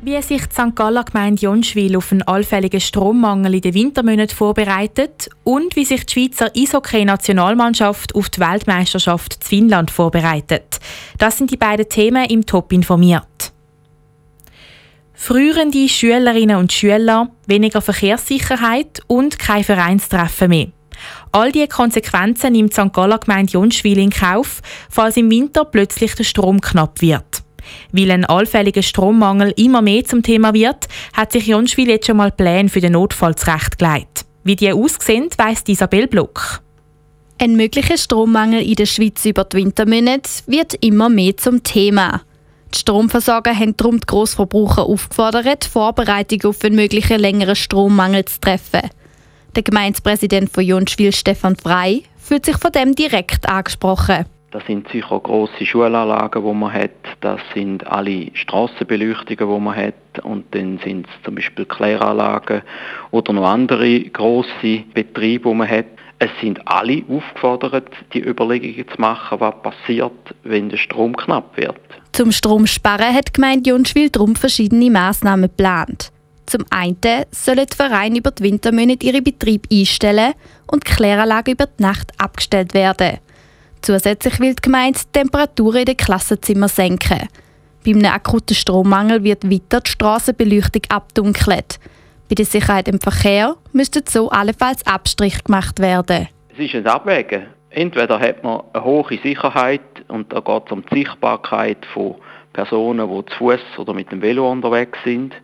Wie sich die St. Galler Gemeinde Jonschwil auf einen allfälligen Strommangel in den Wintermonaten vorbereitet und wie sich die Schweizer Eishockey-Nationalmannschaft auf die Weltmeisterschaft in Finnland vorbereitet. Das sind die beiden Themen im Top informiert. Frühende Schülerinnen und Schüler, weniger Verkehrssicherheit und kein Vereinstreffen mehr. All diese Konsequenzen nimmt St. Galler Gemeinde Jonschwil in Kauf, falls im Winter plötzlich der Strom knapp wird. Weil ein allfälliger Strommangel immer mehr zum Thema wird, hat sich Jonschwil jetzt schon mal Pläne für den Notfall zurechtgelegt. Wie die aussehen, weiss Isabel Block. Ein möglicher Strommangel in der Schweiz über die Wintermonate wird immer mehr zum Thema. Die Stromversorger haben darum die Grossverbraucher aufgefordert, Vorbereitungen auf einen möglichen längeren Strommangel zu treffen. Der Gemeindepräsident von Jonschwil, Stefan Frei, fühlt sich von dem direkt angesprochen. Das sind sicher große Schulanlagen, die man hat. Das sind alle Strassenbeleuchtungen, die man hat. Und dann sind es zum Beispiel Kläranlagen oder noch andere große Betriebe, die man hat. Es sind alle aufgefordert, die Überlegungen zu machen, was passiert, wenn der Strom knapp wird. Zum Stromsparen hat Gemeinde Jonschwil darum verschiedene Massnahmen geplant. Zum einen sollen die Vereine über die Wintermonate ihre Betriebe einstellen und die Kläranlagen über die Nacht abgestellt werden. Zusätzlich will die Gemeinde die Temperaturen in den Klassenzimmern senken. Bei einem akuten Strommangel wird weiter die Strassenbeleuchtung abdunkelt. Bei der Sicherheit im Verkehr müssten so allenfalls Abstrich gemacht werden. Es ist ein Abwägen. Entweder hat man eine hohe Sicherheit und da geht es um die Sichtbarkeit von Personen, die zu Fuß oder mit dem Velo unterwegs sind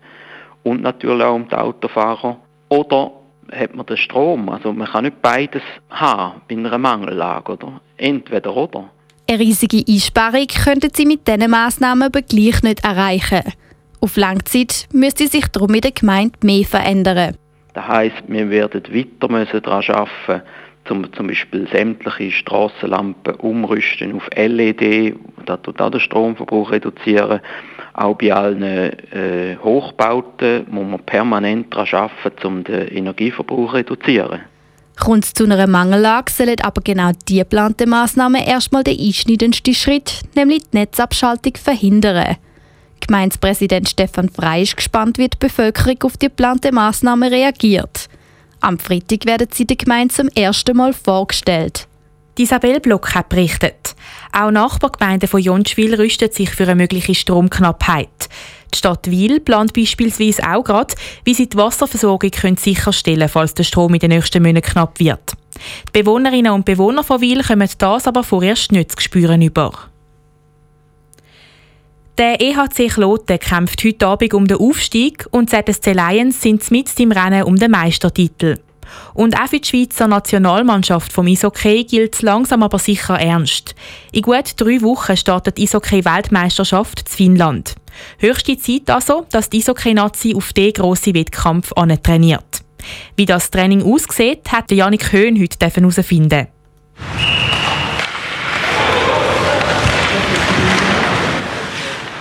und natürlich auch um die Autofahrer. Oder hat man den Strom. Also man kann nicht beides haben bei einer Mangellage. Oder? Entweder oder. Eine riesige Einsparung könnten Sie mit diesen Massnahmen aber gleich nicht erreichen. Auf Langzeit müsste sich darum in der Gemeinde mehr verändern. Das heisst, wir werden weiter müssen daran arbeiten, zum, zum Beispiel sämtliche Strassenlampen umrüsten auf LED, das tut auch den Stromverbrauch reduzieren. Auch bei allen äh, Hochbauten muss man permanent daran arbeiten, um den Energieverbrauch zu reduzieren. Kommt es zu einer Mangellage, sollen aber genau diese geplanten Massnahmen erstmal den einschneidendsten Schritt, nämlich die Netzabschaltung, verhindern. Gemeindepräsident Stefan Frey ist gespannt, wie die Bevölkerung auf die geplanten Massnahmen reagiert. Am Freitag werden sie der Gemeinde zum ersten Mal vorgestellt. Isabel Block hat berichtet. Auch Nachbargemeinden von Jonschwil rüsten sich für eine mögliche Stromknappheit. Die Stadt Wil plant beispielsweise auch gerade, wie sie die Wasserversorgung können sicherstellen können, falls der Strom in den nächsten Monaten knapp wird. Die Bewohnerinnen und Bewohner von Wil kommen das aber vorerst nicht zu spüren über. Der EHC Kloten kämpft heute Abend um den Aufstieg und ZSC Lions sind mit im Rennen um den Meistertitel. Und auch für die Schweizer Nationalmannschaft vom Eishockey gilt es langsam aber sicher ernst. In gut drei Wochen startet die Eishockey-Weltmeisterschaft in Finnland. Höchste Zeit also, dass die Eishockey-Nazi auf diesen grossen Wettkampf trainiert. Wie das Training aussieht, hat Janik Höhn heute herausfinden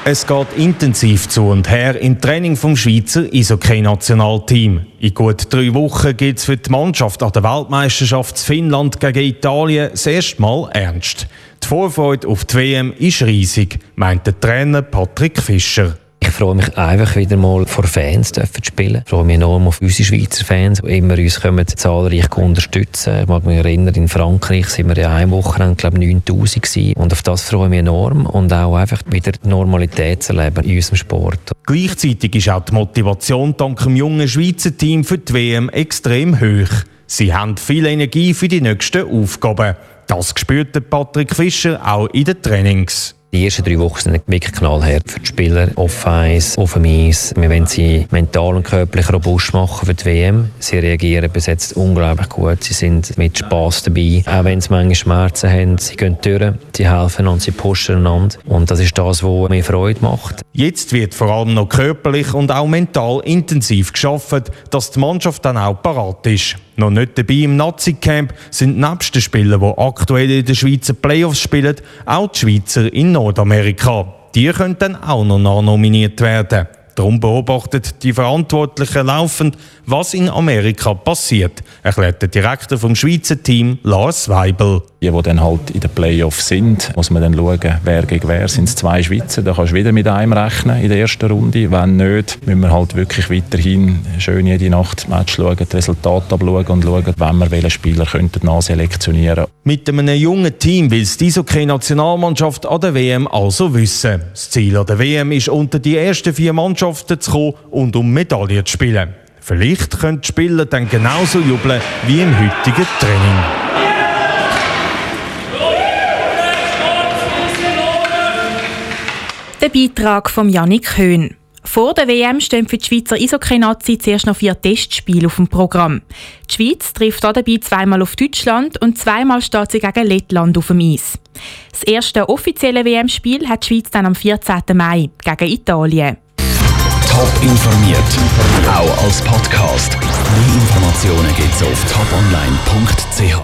Es geht intensiv zu und her im Training vom Schweizer Eishockey-Nationalteam. In gut drei Wochen geht es für die Mannschaft an der Weltmeisterschaft Finnland gegen Italien das erste Mal ernst. Die Vorfreude auf die WM ist riesig, meint der Trainer Patrick Fischer. Freue mich einfach wieder mal vor Fans zu spielen. Ich freue mich enorm auf unsere Schweizer Fans, die immer uns kommen, zahlreich unterstützen. Ich mag mich erinnern, in Frankreich sind wir ja eine Woche, glaube ich, 9000 gewesen. Und auf das freue ich mich enorm und auch einfach wieder Normalität zu erleben in unserem Sport. Gleichzeitig ist auch die Motivation dank dem jungen Schweizer Team für die WM extrem hoch. Sie haben viel Energie für die nächsten Aufgaben. Das spürt Patrick Fischer auch in den Trainings. Die ersten drei Wochen sind wirklich knallhart für die Spieler. Auf dem Eis. Wir wollen sie mental und körperlich robust machen für die WM. Sie reagieren bis jetzt unglaublich gut. Sie sind mit Spass dabei. Auch wenn sie manchmal Schmerzen haben, sie gehen durch, sie helfen und sie pushen einander. Und das ist das, was mir Freude macht. Jetzt wird vor allem noch körperlich und auch mental intensiv geschafft, dass die Mannschaft dann auch parat ist. Noch nicht dabei im Nazi-Camp sind nebst den Spielern, die aktuell in den Schweizer Playoffs spielen, auch die Schweizer in Nordamerika. Die können dann auch noch nominiert werden. Darum beobachtet die Verantwortlichen laufend, was in Amerika passiert, erklärt der Direktor vom Schweizer Team, Lars Weibel. Die, die dann halt in den Playoffs sind, muss man dann schauen, wer gegen wer. Sind es zwei Schweizer, da kannst du wieder mit einem rechnen in der ersten Runde. Wenn nicht, müssen wir halt wirklich weiterhin schön jede Nacht Match schauen, das Resultat abschauen und schauen, wenn wir welchen Spieler könnten nachselektionieren Mit einem jungen Team will die Eishockey-Nationalmannschaft an der WM also wissen. Das Ziel an der WM ist, unter die ersten vier Mannschaften zu kommen und um Medaillen zu spielen. Vielleicht können die Spieler dann genauso jubeln wie im heutigen Training. Der Beitrag von Yannick Höhn. Vor der WM stehen für die Schweizer Eishockey-Nazi zuerst noch vier Testspiele auf dem Programm. Die Schweiz trifft dabei zweimal auf Deutschland und zweimal steht sie gegen Lettland auf dem Eis. Das erste offizielle WM-Spiel hat die Schweiz dann am 14. Mai gegen Italien. Top informiert, auch als Podcast. Mehr Informationen gibt es auf toponline.ch.